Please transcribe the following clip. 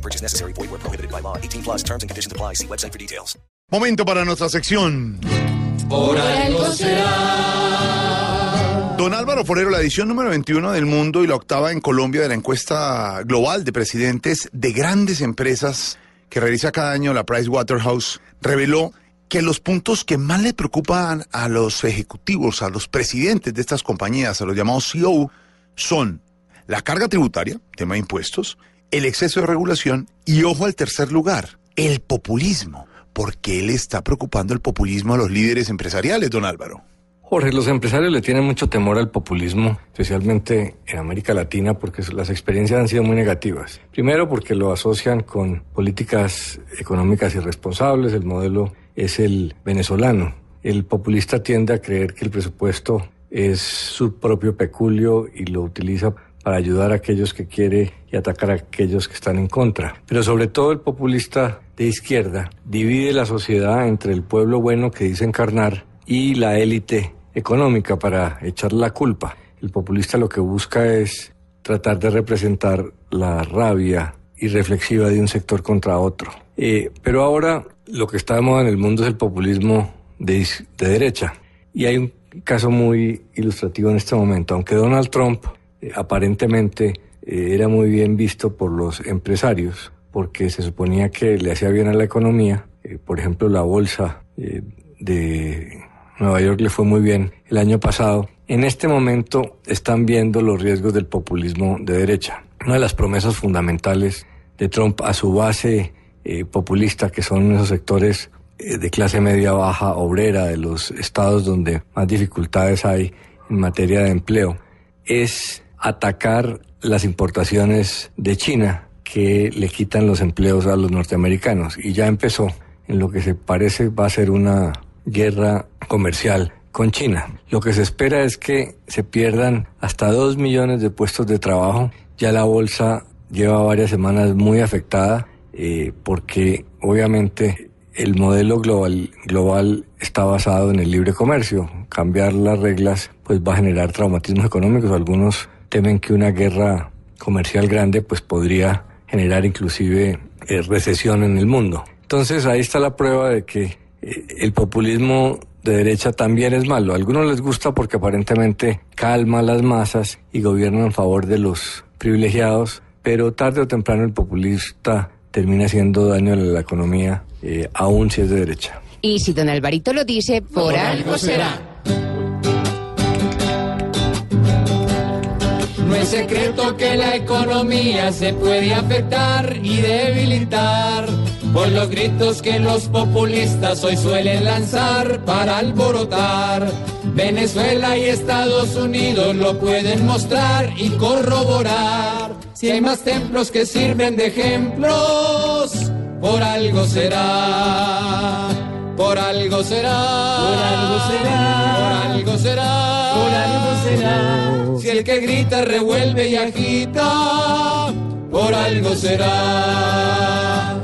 No purchase necessary. Void where prohibited by law. 18 plus terms and conditions apply. See website for details. Momento para nuestra sección. Por algo será. Don Álvaro Forero, la edición número 21 del mundo y la octava en Colombia de la encuesta global de presidentes de grandes empresas que realiza cada año la Price Waterhouse, reveló que los puntos que más le preocupan a los ejecutivos, a los presidentes de estas compañías, a los llamados CEO, son la carga tributaria, tema de impuestos, el exceso de regulación y, ojo al tercer lugar, el populismo. ¿Por qué le está preocupando el populismo a los líderes empresariales, don Álvaro? Jorge, los empresarios le tienen mucho temor al populismo, especialmente en América Latina, porque las experiencias han sido muy negativas. Primero, porque lo asocian con políticas económicas irresponsables, el modelo es el venezolano. El populista tiende a creer que el presupuesto es su propio peculio y lo utiliza para ayudar a aquellos que quiere y atacar a aquellos que están en contra. Pero sobre todo el populista de izquierda divide la sociedad entre el pueblo bueno que dice encarnar y la élite económica para echar la culpa. El populista lo que busca es tratar de representar la rabia irreflexiva de un sector contra otro. Eh, pero ahora lo que está de moda en el mundo es el populismo de, de derecha. Y hay un caso muy ilustrativo en este momento. Aunque Donald Trump eh, aparentemente eh, era muy bien visto por los empresarios, porque se suponía que le hacía bien a la economía, eh, por ejemplo la bolsa de Nueva York le fue muy bien el año pasado. En este momento están viendo los riesgos del populismo de derecha. Una de las promesas fundamentales de Trump a su base populista, que son esos sectores de clase media baja, obrera, de los estados donde más dificultades hay en materia de empleo, es atacar las importaciones de China que le quitan los empleos a los norteamericanos. Y ya empezó en lo que se parece va a ser una guerra comercial con China. Lo que se espera es que se pierdan hasta dos millones de puestos de trabajo. Ya la bolsa lleva varias semanas muy afectada eh, porque obviamente el modelo global, global está basado en el libre comercio. Cambiar las reglas pues va a generar traumatismos económicos. Algunos temen que una guerra comercial grande pues podría generar inclusive eh, recesión en el mundo. Entonces ahí está la prueba de que eh, el populismo de derecha también es malo. A algunos les gusta porque aparentemente calma las masas y gobierna en favor de los privilegiados, pero tarde o temprano el populista termina haciendo daño a la economía, eh, aún si es de derecha. Y si don Alvarito lo dice, por, algo será. Secreto que la economía se puede afectar y debilitar por los gritos que los populistas hoy suelen lanzar para alborotar. Venezuela y Estados Unidos lo pueden mostrar y corroborar. Si hay más templos que sirven de ejemplos, por algo será. Por algo será. Por algo será. Por algo será. Por algo será. El que grita revuelve y agita, por algo será.